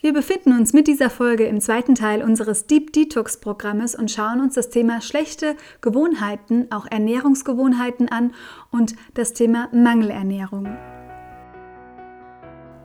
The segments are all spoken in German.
Wir befinden uns mit dieser Folge im zweiten Teil unseres Deep Detox Programmes und schauen uns das Thema schlechte Gewohnheiten, auch Ernährungsgewohnheiten an und das Thema Mangelernährung.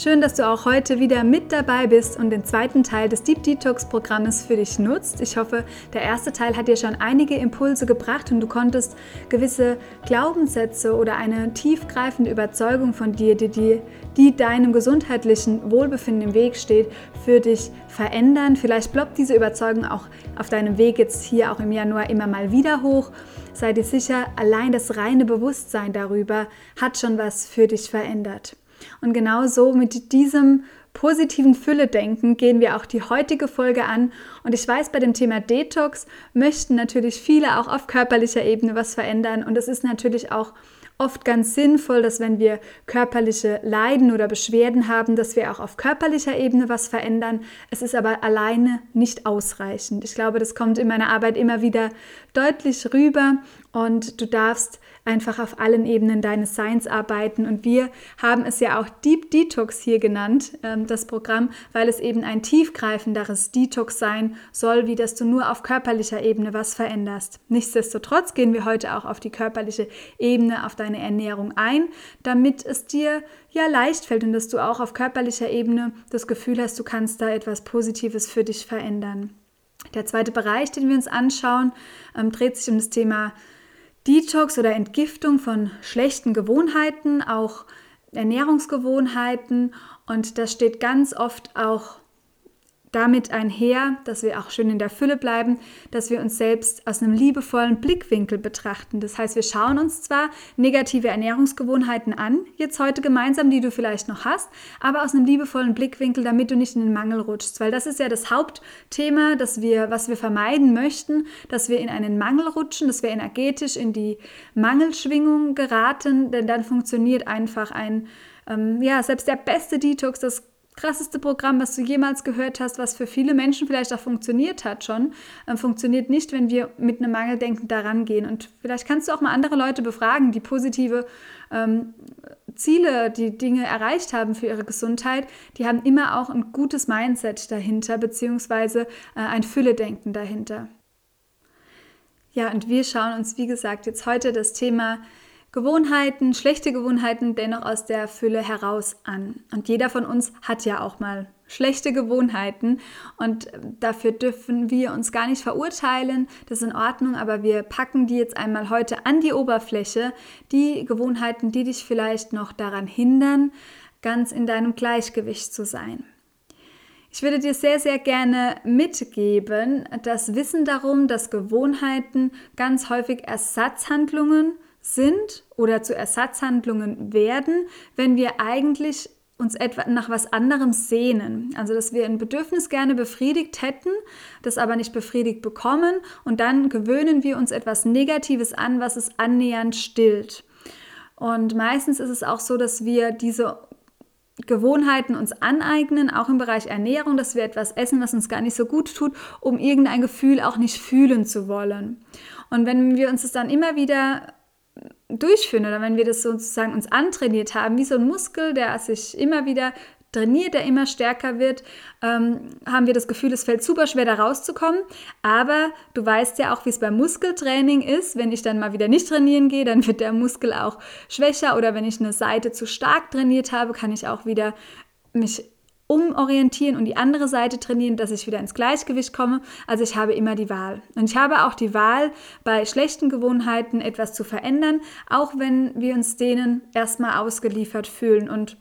Schön, dass du auch heute wieder mit dabei bist und den zweiten Teil des Deep Detox Programmes für dich nutzt. Ich hoffe, der erste Teil hat dir schon einige Impulse gebracht und du konntest gewisse Glaubenssätze oder eine tiefgreifende Überzeugung von dir, die, die, die deinem gesundheitlichen Wohlbefinden im Weg steht, für dich verändern. Vielleicht ploppt diese Überzeugung auch auf deinem Weg jetzt hier auch im Januar immer mal wieder hoch. Sei dir sicher, allein das reine Bewusstsein darüber hat schon was für dich verändert. Und genau so mit diesem positiven Fülle-Denken gehen wir auch die heutige Folge an. Und ich weiß, bei dem Thema Detox möchten natürlich viele auch auf körperlicher Ebene was verändern. Und es ist natürlich auch oft ganz sinnvoll, dass wenn wir körperliche Leiden oder Beschwerden haben, dass wir auch auf körperlicher Ebene was verändern. Es ist aber alleine nicht ausreichend. Ich glaube, das kommt in meiner Arbeit immer wieder deutlich rüber und du darfst einfach auf allen Ebenen deines Seins arbeiten. Und wir haben es ja auch Deep Detox hier genannt, ähm, das Programm, weil es eben ein tiefgreifenderes Detox sein soll, wie dass du nur auf körperlicher Ebene was veränderst. Nichtsdestotrotz gehen wir heute auch auf die körperliche Ebene, auf deine Ernährung ein, damit es dir ja leicht fällt und dass du auch auf körperlicher Ebene das Gefühl hast, du kannst da etwas Positives für dich verändern. Der zweite Bereich, den wir uns anschauen, ähm, dreht sich um das Thema Detox oder Entgiftung von schlechten Gewohnheiten, auch Ernährungsgewohnheiten. Und das steht ganz oft auch damit einher, dass wir auch schön in der Fülle bleiben, dass wir uns selbst aus einem liebevollen Blickwinkel betrachten. Das heißt, wir schauen uns zwar negative Ernährungsgewohnheiten an, jetzt heute gemeinsam, die du vielleicht noch hast, aber aus einem liebevollen Blickwinkel, damit du nicht in den Mangel rutschst, weil das ist ja das Hauptthema, dass wir, was wir vermeiden möchten, dass wir in einen Mangel rutschen, dass wir energetisch in die Mangelschwingung geraten, denn dann funktioniert einfach ein ähm, ja, selbst der beste Detox, das krasseste Programm, was du jemals gehört hast, was für viele Menschen vielleicht auch funktioniert hat schon, äh, funktioniert nicht, wenn wir mit einem Mangeldenken daran gehen. Und vielleicht kannst du auch mal andere Leute befragen, die positive ähm, Ziele, die Dinge erreicht haben für ihre Gesundheit, die haben immer auch ein gutes Mindset dahinter, beziehungsweise äh, ein Fülle-Denken dahinter. Ja, und wir schauen uns, wie gesagt, jetzt heute das Thema Gewohnheiten, schlechte Gewohnheiten dennoch aus der Fülle heraus an. Und jeder von uns hat ja auch mal schlechte Gewohnheiten und dafür dürfen wir uns gar nicht verurteilen. Das ist in Ordnung, aber wir packen die jetzt einmal heute an die Oberfläche. Die Gewohnheiten, die dich vielleicht noch daran hindern, ganz in deinem Gleichgewicht zu sein. Ich würde dir sehr, sehr gerne mitgeben, das Wissen darum, dass Gewohnheiten ganz häufig Ersatzhandlungen sind oder zu Ersatzhandlungen werden, wenn wir eigentlich uns etwa nach was anderem sehnen. Also, dass wir ein Bedürfnis gerne befriedigt hätten, das aber nicht befriedigt bekommen und dann gewöhnen wir uns etwas Negatives an, was es annähernd stillt. Und meistens ist es auch so, dass wir diese Gewohnheiten uns aneignen, auch im Bereich Ernährung, dass wir etwas essen, was uns gar nicht so gut tut, um irgendein Gefühl auch nicht fühlen zu wollen. Und wenn wir uns das dann immer wieder durchführen oder wenn wir das sozusagen uns antrainiert haben, wie so ein Muskel, der sich immer wieder trainiert, der immer stärker wird, ähm, haben wir das Gefühl, es fällt super schwer, da rauszukommen. Aber du weißt ja auch, wie es beim Muskeltraining ist. Wenn ich dann mal wieder nicht trainieren gehe, dann wird der Muskel auch schwächer. Oder wenn ich eine Seite zu stark trainiert habe, kann ich auch wieder mich umorientieren und die andere Seite trainieren, dass ich wieder ins Gleichgewicht komme. Also ich habe immer die Wahl. Und ich habe auch die Wahl, bei schlechten Gewohnheiten etwas zu verändern, auch wenn wir uns denen erstmal ausgeliefert fühlen. Und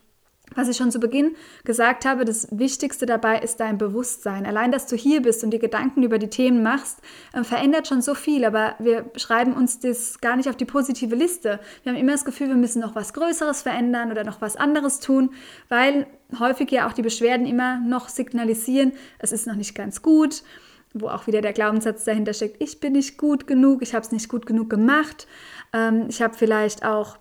was ich schon zu Beginn gesagt habe, das Wichtigste dabei ist dein Bewusstsein. Allein, dass du hier bist und dir Gedanken über die Themen machst, äh, verändert schon so viel. Aber wir schreiben uns das gar nicht auf die positive Liste. Wir haben immer das Gefühl, wir müssen noch was Größeres verändern oder noch was anderes tun, weil häufig ja auch die Beschwerden immer noch signalisieren, es ist noch nicht ganz gut wo auch wieder der Glaubenssatz dahinter steckt, ich bin nicht gut genug, ich habe es nicht gut genug gemacht, ähm, ich habe vielleicht auch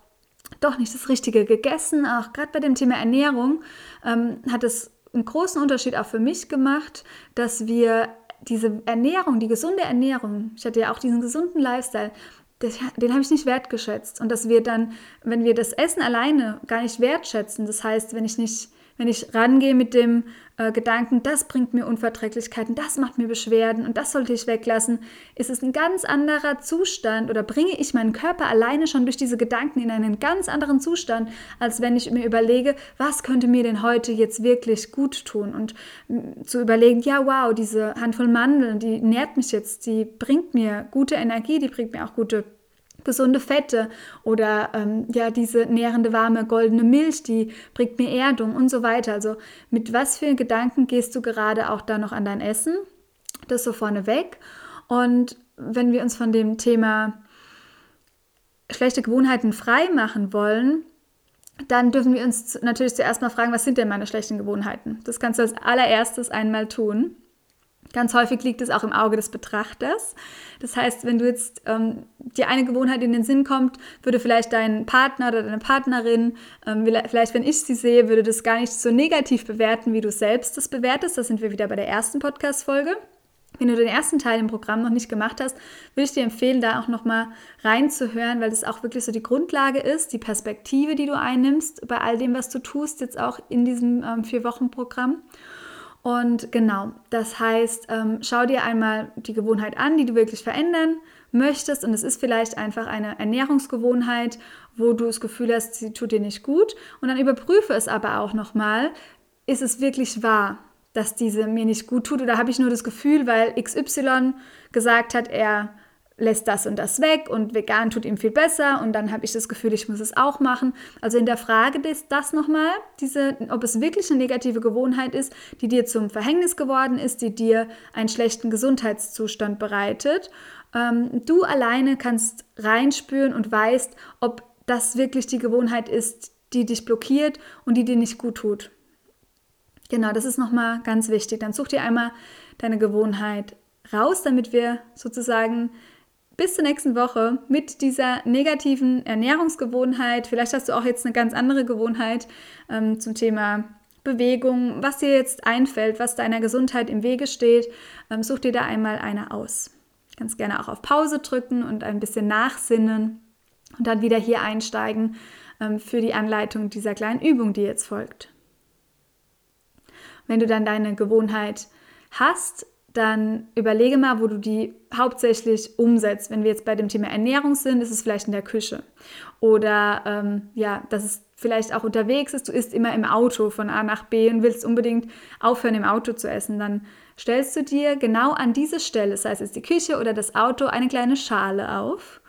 doch nicht das Richtige gegessen. Auch gerade bei dem Thema Ernährung ähm, hat es einen großen Unterschied auch für mich gemacht, dass wir diese Ernährung, die gesunde Ernährung, ich hatte ja auch diesen gesunden Lifestyle, das, den habe ich nicht wertgeschätzt. Und dass wir dann, wenn wir das Essen alleine gar nicht wertschätzen, das heißt, wenn ich nicht wenn ich rangehe mit dem äh, Gedanken, das bringt mir Unverträglichkeiten, das macht mir Beschwerden und das sollte ich weglassen, ist es ein ganz anderer Zustand oder bringe ich meinen Körper alleine schon durch diese Gedanken in einen ganz anderen Zustand, als wenn ich mir überlege, was könnte mir denn heute jetzt wirklich gut tun? Und zu überlegen, ja wow, diese Handvoll Mandeln, die nährt mich jetzt, die bringt mir gute Energie, die bringt mir auch gute gesunde Fette oder ähm, ja diese nährende warme goldene Milch, die bringt mir Erdung und so weiter. Also mit was für Gedanken gehst du gerade auch da noch an dein Essen? Das so vorne weg. Und wenn wir uns von dem Thema schlechte Gewohnheiten frei machen wollen, dann dürfen wir uns natürlich zuerst mal fragen, was sind denn meine schlechten Gewohnheiten? Das kannst du als allererstes einmal tun. Ganz häufig liegt es auch im Auge des Betrachters. Das heißt, wenn du jetzt ähm, dir eine Gewohnheit in den Sinn kommt, würde vielleicht dein Partner oder deine Partnerin, ähm, vielleicht wenn ich sie sehe, würde das gar nicht so negativ bewerten, wie du selbst das bewertest. Da sind wir wieder bei der ersten Podcast-Folge. Wenn du den ersten Teil im Programm noch nicht gemacht hast, würde ich dir empfehlen, da auch nochmal reinzuhören, weil das auch wirklich so die Grundlage ist, die Perspektive, die du einnimmst bei all dem, was du tust, jetzt auch in diesem ähm, Vier-Wochen-Programm. Und genau, das heißt, ähm, schau dir einmal die Gewohnheit an, die du wirklich verändern möchtest. Und es ist vielleicht einfach eine Ernährungsgewohnheit, wo du das Gefühl hast, sie tut dir nicht gut. Und dann überprüfe es aber auch nochmal, ist es wirklich wahr, dass diese mir nicht gut tut? Oder habe ich nur das Gefühl, weil XY gesagt hat, er lässt das und das weg und vegan tut ihm viel besser und dann habe ich das Gefühl, ich muss es auch machen. Also in der Frage ist das nochmal, diese, ob es wirklich eine negative Gewohnheit ist, die dir zum Verhängnis geworden ist, die dir einen schlechten Gesundheitszustand bereitet. Ähm, du alleine kannst reinspüren und weißt, ob das wirklich die Gewohnheit ist, die dich blockiert und die dir nicht gut tut. Genau, das ist nochmal ganz wichtig. Dann such dir einmal deine Gewohnheit raus, damit wir sozusagen bis zur nächsten Woche mit dieser negativen Ernährungsgewohnheit. Vielleicht hast du auch jetzt eine ganz andere Gewohnheit ähm, zum Thema Bewegung, was dir jetzt einfällt, was deiner Gesundheit im Wege steht. Ähm, such dir da einmal eine aus. Ganz gerne auch auf Pause drücken und ein bisschen nachsinnen und dann wieder hier einsteigen ähm, für die Anleitung dieser kleinen Übung, die jetzt folgt. Wenn du dann deine Gewohnheit hast, dann überlege mal, wo du die hauptsächlich umsetzt. Wenn wir jetzt bei dem Thema Ernährung sind, ist es vielleicht in der Küche. Oder ähm, ja, dass es vielleicht auch unterwegs ist. Du isst immer im Auto von A nach B und willst unbedingt aufhören, im Auto zu essen. Dann stellst du dir genau an diese Stelle, sei es die Küche oder das Auto, eine kleine Schale auf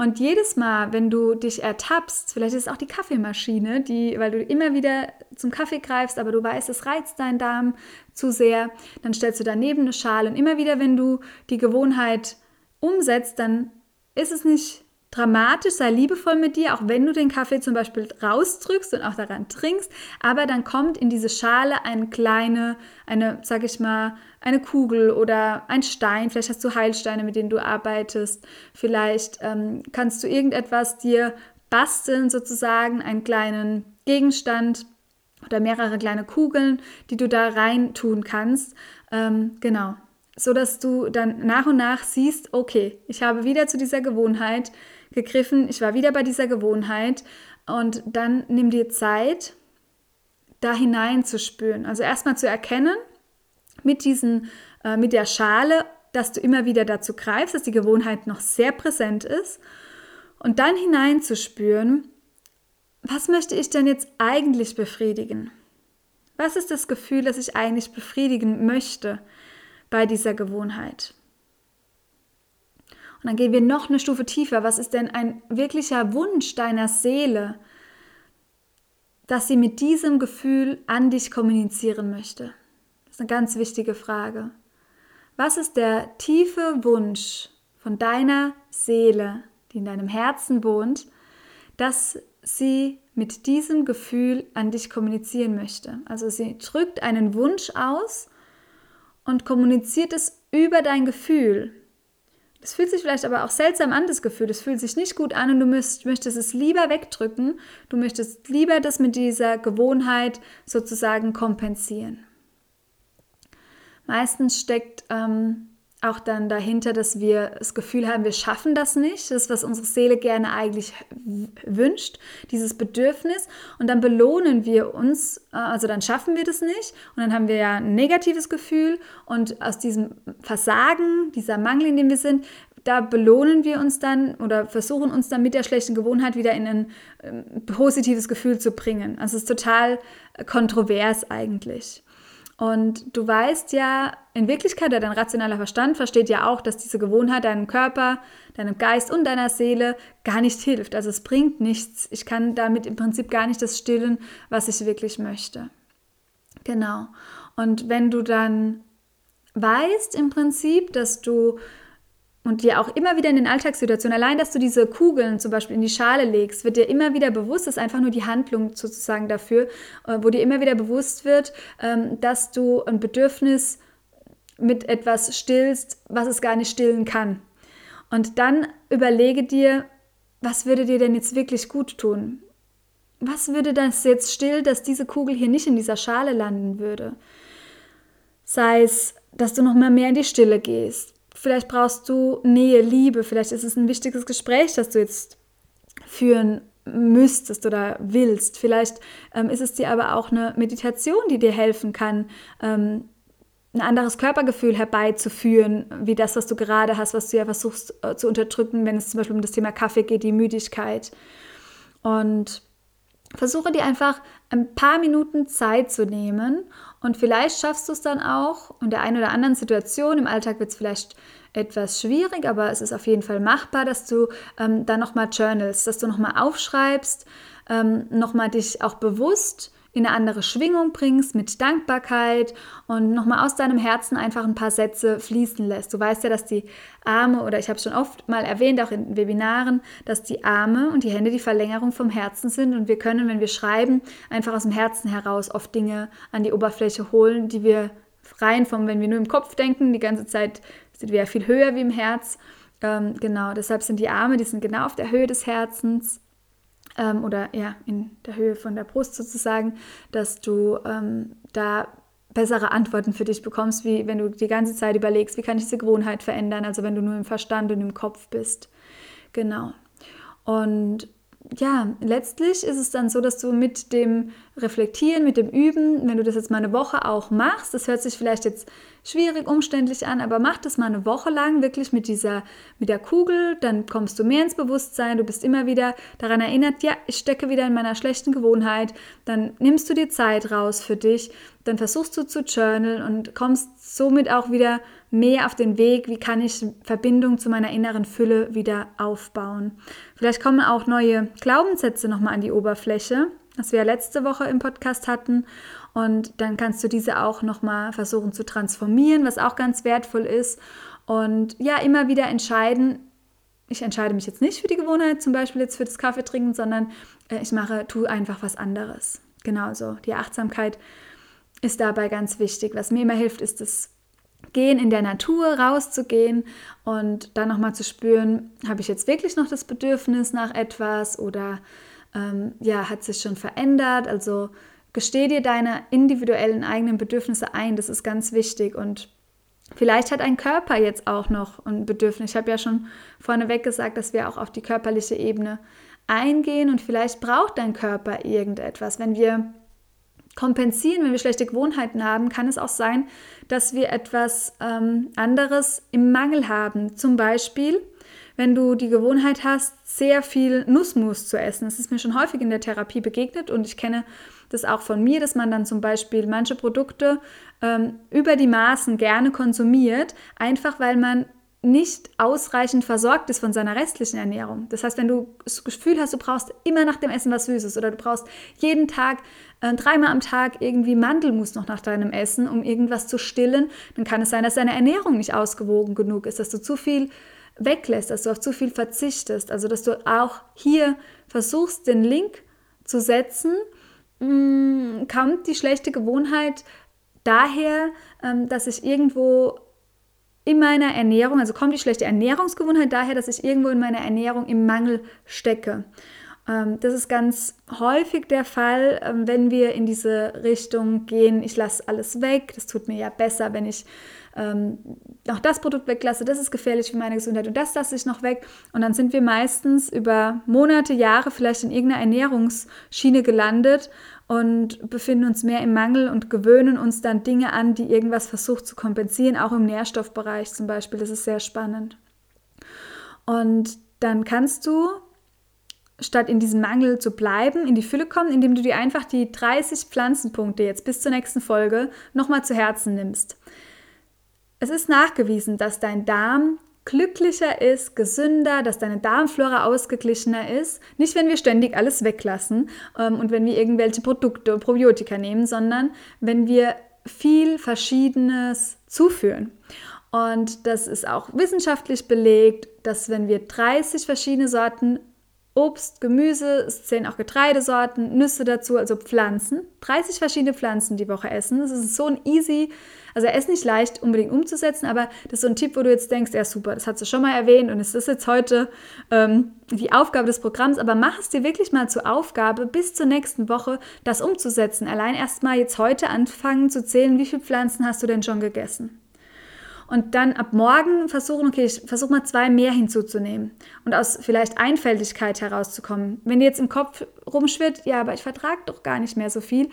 und jedes Mal, wenn du dich ertappst, vielleicht ist es auch die Kaffeemaschine, die, weil du immer wieder zum Kaffee greifst, aber du weißt, es reizt deinen Darm zu sehr, dann stellst du daneben eine Schale. Und immer wieder, wenn du die Gewohnheit umsetzt, dann ist es nicht dramatisch, sei liebevoll mit dir, auch wenn du den Kaffee zum Beispiel rausdrückst und auch daran trinkst, aber dann kommt in diese Schale eine kleine, eine, sag ich mal, eine Kugel oder ein Stein, vielleicht hast du Heilsteine, mit denen du arbeitest, vielleicht ähm, kannst du irgendetwas dir basteln, sozusagen, einen kleinen Gegenstand oder mehrere kleine Kugeln, die du da rein tun kannst. Ähm, genau, so dass du dann nach und nach siehst, okay, ich habe wieder zu dieser Gewohnheit gegriffen, ich war wieder bei dieser Gewohnheit und dann nimm dir Zeit, da hinein zu spüren. Also erstmal zu erkennen mit diesen, äh, mit der Schale, dass du immer wieder dazu greifst, dass die Gewohnheit noch sehr präsent ist und dann hineinzuspüren, was möchte ich denn jetzt eigentlich befriedigen? Was ist das Gefühl, das ich eigentlich befriedigen möchte bei dieser Gewohnheit? Und dann gehen wir noch eine Stufe tiefer. Was ist denn ein wirklicher Wunsch deiner Seele? dass sie mit diesem Gefühl an dich kommunizieren möchte? Das ist eine ganz wichtige Frage. Was ist der tiefe Wunsch von deiner Seele, die in deinem Herzen wohnt, dass sie mit diesem Gefühl an dich kommunizieren möchte? Also sie drückt einen Wunsch aus und kommuniziert es über dein Gefühl. Das fühlt sich vielleicht aber auch seltsam an, das Gefühl. Das fühlt sich nicht gut an und du möchtest es lieber wegdrücken. Du möchtest lieber das mit dieser Gewohnheit sozusagen kompensieren. Meistens steckt ähm, auch dann dahinter, dass wir das Gefühl haben, wir schaffen das nicht. Das was unsere Seele gerne eigentlich wünscht, dieses Bedürfnis. Und dann belohnen wir uns, äh, also dann schaffen wir das nicht. Und dann haben wir ja ein negatives Gefühl. Und aus diesem Versagen, dieser Mangel, in dem wir sind, da belohnen wir uns dann oder versuchen uns dann mit der schlechten Gewohnheit wieder in ein ähm, positives Gefühl zu bringen. Also es ist total kontrovers eigentlich. Und du weißt ja, in Wirklichkeit, dein rationaler Verstand versteht ja auch, dass diese Gewohnheit deinem Körper, deinem Geist und deiner Seele gar nicht hilft. Also es bringt nichts. Ich kann damit im Prinzip gar nicht das stillen, was ich wirklich möchte. Genau. Und wenn du dann weißt im Prinzip, dass du und dir auch immer wieder in den Alltagssituationen, allein, dass du diese Kugeln zum Beispiel in die Schale legst, wird dir immer wieder bewusst, das ist einfach nur die Handlung sozusagen dafür, äh, wo dir immer wieder bewusst wird, ähm, dass du ein Bedürfnis mit etwas stillst, was es gar nicht stillen kann. Und dann überlege dir, was würde dir denn jetzt wirklich gut tun? Was würde das jetzt still, dass diese Kugel hier nicht in dieser Schale landen würde? Sei es, dass du noch mal mehr in die Stille gehst, Vielleicht brauchst du Nähe, Liebe, vielleicht ist es ein wichtiges Gespräch, das du jetzt führen müsstest oder willst. Vielleicht ähm, ist es dir aber auch eine Meditation, die dir helfen kann, ähm, ein anderes Körpergefühl herbeizuführen, wie das, was du gerade hast, was du ja versuchst äh, zu unterdrücken, wenn es zum Beispiel um das Thema Kaffee geht, die Müdigkeit. Und versuche dir einfach ein paar Minuten Zeit zu nehmen und vielleicht schaffst du es dann auch. In der einen oder anderen Situation, im Alltag wird es vielleicht etwas schwierig, aber es ist auf jeden Fall machbar, dass du ähm, dann nochmal journalst, dass du nochmal aufschreibst, ähm, nochmal dich auch bewusst in eine andere Schwingung bringst, mit Dankbarkeit und nochmal aus deinem Herzen einfach ein paar Sätze fließen lässt. Du weißt ja, dass die Arme, oder ich habe es schon oft mal erwähnt, auch in Webinaren, dass die Arme und die Hände die Verlängerung vom Herzen sind und wir können, wenn wir schreiben, einfach aus dem Herzen heraus oft Dinge an die Oberfläche holen, die wir rein vom, wenn wir nur im Kopf denken, die ganze Zeit sind wir ja viel höher wie im Herz. Ähm, genau, deshalb sind die Arme, die sind genau auf der Höhe des Herzens ähm, oder ja, in der Höhe von der Brust sozusagen, dass du ähm, da bessere Antworten für dich bekommst, wie wenn du die ganze Zeit überlegst, wie kann ich diese Gewohnheit verändern, also wenn du nur im Verstand und im Kopf bist. Genau. Und ja, letztlich ist es dann so, dass du mit dem Reflektieren, mit dem Üben, wenn du das jetzt mal eine Woche auch machst, das hört sich vielleicht jetzt schwierig, umständlich an, aber mach das mal eine Woche lang wirklich mit dieser, mit der Kugel, dann kommst du mehr ins Bewusstsein, du bist immer wieder daran erinnert, ja, ich stecke wieder in meiner schlechten Gewohnheit, dann nimmst du dir Zeit raus für dich, dann versuchst du zu journalen und kommst somit auch wieder mehr auf den Weg, wie kann ich Verbindung zu meiner inneren Fülle wieder aufbauen. Vielleicht kommen auch neue Glaubenssätze nochmal an die Oberfläche, was wir ja letzte Woche im Podcast hatten. Und dann kannst du diese auch nochmal versuchen zu transformieren, was auch ganz wertvoll ist. Und ja, immer wieder entscheiden, ich entscheide mich jetzt nicht für die Gewohnheit, zum Beispiel jetzt für das Kaffee trinken, sondern äh, ich mache, tue einfach was anderes. Genauso. Die Achtsamkeit ist dabei ganz wichtig. Was mir immer hilft, ist das Gehen in der Natur, rauszugehen und dann nochmal zu spüren, habe ich jetzt wirklich noch das Bedürfnis nach etwas oder ähm, ja, hat sich schon verändert? Also gesteh dir deine individuellen eigenen Bedürfnisse ein, das ist ganz wichtig und Vielleicht hat ein Körper jetzt auch noch ein Bedürfnis. Ich habe ja schon vorneweg gesagt, dass wir auch auf die körperliche Ebene eingehen und vielleicht braucht dein Körper irgendetwas. Wenn wir kompensieren, wenn wir schlechte Gewohnheiten haben, kann es auch sein, dass wir etwas ähm, anderes im Mangel haben. Zum Beispiel, wenn du die Gewohnheit hast, sehr viel Nussmus zu essen. Das ist mir schon häufig in der Therapie begegnet und ich kenne das auch von mir, dass man dann zum Beispiel manche Produkte ähm, über die Maßen gerne konsumiert, einfach weil man nicht ausreichend versorgt ist von seiner restlichen Ernährung. Das heißt, wenn du das Gefühl hast, du brauchst immer nach dem Essen was Süßes oder du brauchst jeden Tag, äh, dreimal am Tag irgendwie Mandelmus noch nach deinem Essen, um irgendwas zu stillen, dann kann es sein, dass deine Ernährung nicht ausgewogen genug ist, dass du zu viel weglässt, dass du auf zu viel verzichtest. Also, dass du auch hier versuchst, den Link zu setzen, mh, mm, kommt die schlechte Gewohnheit daher, ähm, dass ich irgendwo in meiner Ernährung, also kommt die schlechte Ernährungsgewohnheit daher, dass ich irgendwo in meiner Ernährung im Mangel stecke. Ähm, das ist ganz häufig der Fall, ähm, wenn wir in diese Richtung gehen, ich lasse alles weg, das tut mir ja besser, wenn ich ähm, auch das Produkt weglasse, das ist gefährlich für meine Gesundheit und das lasse ich noch weg. Und dann sind wir meistens über Monate, Jahre vielleicht in irgendeiner Ernährungsschiene gelandet und befinden uns mehr im Mangel und gewöhnen uns dann Dinge an, die irgendwas versucht zu kompensieren, auch im Nährstoffbereich zum Beispiel. Das ist sehr spannend. Und dann kannst du, statt in diesem Mangel zu bleiben, in die Fülle kommen, indem du dir einfach die 30 Pflanzenpunkte jetzt bis zur nächsten Folge nochmal zu Herzen nimmst. Es ist nachgewiesen, dass dein Darm glücklicher ist, gesünder, dass deine Darmflora ausgeglichener ist. Nicht, wenn wir ständig alles weglassen ähm, und wenn wir irgendwelche Produkte, Probiotika nehmen, sondern wenn wir viel Verschiedenes zuführen. Und das ist auch wissenschaftlich belegt, dass wenn wir 30 verschiedene Sorten Obst, Gemüse, es zählen auch Getreidesorten, Nüsse dazu, also Pflanzen. 30 verschiedene Pflanzen die Woche essen. Das ist so ein easy, also er ist nicht leicht unbedingt umzusetzen, aber das ist so ein Tipp, wo du jetzt denkst, ja super, das hast du schon mal erwähnt und es ist jetzt heute ähm, die Aufgabe des Programms, aber mach es dir wirklich mal zur Aufgabe, bis zur nächsten Woche das umzusetzen. Allein erst mal jetzt heute anfangen zu zählen, wie viele Pflanzen hast du denn schon gegessen und dann ab morgen versuchen, okay, ich versuche mal zwei mehr hinzuzunehmen und aus vielleicht Einfältigkeit herauszukommen. Wenn dir jetzt im Kopf rumschwirrt, ja, aber ich vertrage doch gar nicht mehr so viel,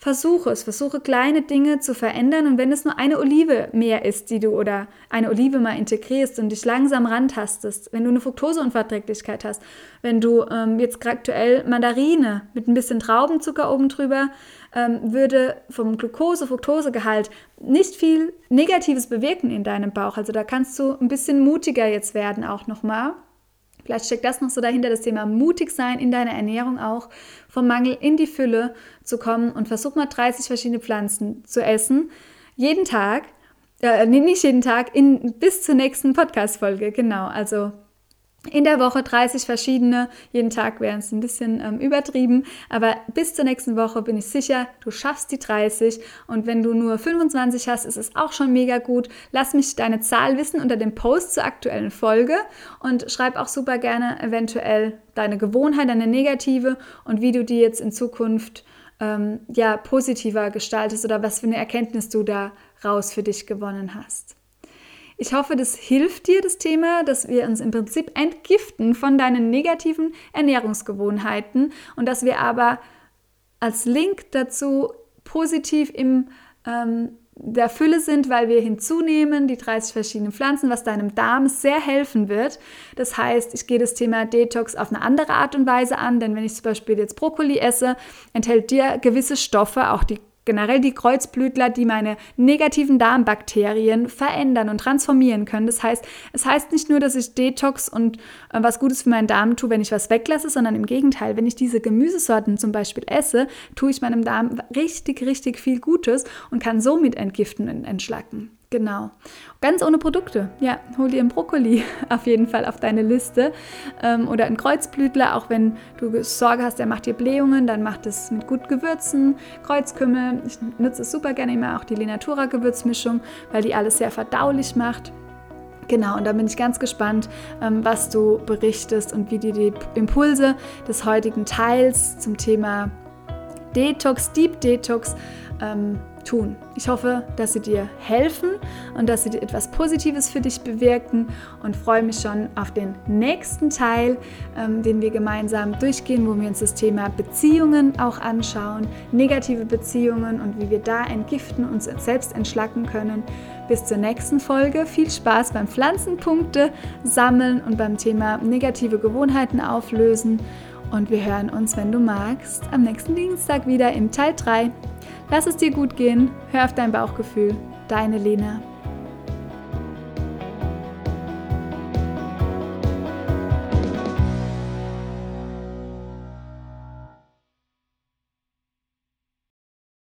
versuche es, versuche kleine Dinge zu verändern und wenn es nur eine Olive mehr ist, die du oder eine Olive mal integrierst und dich langsam rantastest, wenn du eine Fructoseunverträglichkeit hast, wenn du ähm, jetzt aktuell Mandarine mit ein bisschen Traubenzucker oben drüber ähm, würde vom Glucose-Fructosegehalt nicht viel Negatives bewirken in deinem Bauch. Also da kannst du ein bisschen mutiger jetzt werden auch nochmal. Vielleicht steckt das noch so dahinter, das Thema mutig sein in deiner Ernährung auch, vom Mangel in die Fülle zu kommen und versuch mal 30 verschiedene Pflanzen zu essen. Jeden Tag, äh, nicht jeden Tag, in, bis zur nächsten Podcast-Folge, genau. Also in der Woche 30 verschiedene, jeden Tag wäre es ein bisschen ähm, übertrieben, aber bis zur nächsten Woche bin ich sicher, du schaffst die 30 und wenn du nur 25 hast, ist es auch schon mega gut. Lass mich deine Zahl wissen unter dem Post zur aktuellen Folge und schreib auch super gerne eventuell deine Gewohnheit, deine negative und wie du die jetzt in Zukunft ähm, ja positiver gestaltest oder was für eine Erkenntnis du da raus für dich gewonnen hast. Ich hoffe, das hilft dir, das Thema, dass wir uns im Prinzip entgiften von deinen negativen Ernährungsgewohnheiten und dass wir aber als Link dazu positiv im ähm, der Fülle sind, weil wir hinzunehmen die 30 verschiedenen Pflanzen, was deinem Darm sehr helfen wird. Das heißt, ich gehe das Thema Detox auf eine andere Art und Weise an, denn wenn ich zum Beispiel jetzt Brokkoli esse, enthält dir gewisse Stoffe, auch die generell die Kreuzblütler, die meine negativen Darmbakterien verändern und transformieren können. Das heißt, es heißt nicht nur, dass ich Detox und äh, was Gutes für meinen Darm tue, wenn ich was weglasse, sondern im Gegenteil, wenn ich diese Gemüsesorten zum Beispiel esse, tue ich meinem Darm richtig, richtig viel Gutes und kann somit entgiften und entschlacken. Genau. Ganz ohne Produkte. Ja, hol dir einen Brokkoli auf jeden Fall auf deine Liste. Ähm, oder einen Kreuzblütler, auch wenn du Sorge hast, der macht dir Blähungen, dann macht es mit gut Gewürzen. Kreuzkümmel, ich nutze es super gerne immer auch die Lenatura Gewürzmischung, weil die alles sehr verdaulich macht. Genau, und da bin ich ganz gespannt, ähm, was du berichtest und wie dir die Impulse des heutigen Teils zum Thema Detox, Deep Detox, ähm, tun. Ich hoffe, dass sie dir helfen und dass sie dir etwas Positives für dich bewirken und freue mich schon auf den nächsten Teil, ähm, den wir gemeinsam durchgehen, wo wir uns das Thema Beziehungen auch anschauen, negative Beziehungen und wie wir da entgiften, uns selbst entschlacken können. Bis zur nächsten Folge. Viel Spaß beim Pflanzenpunkte sammeln und beim Thema negative Gewohnheiten auflösen. Und wir hören uns, wenn du magst, am nächsten Dienstag wieder im Teil 3. Lass es dir gut gehen, hör auf dein Bauchgefühl. Deine Lena.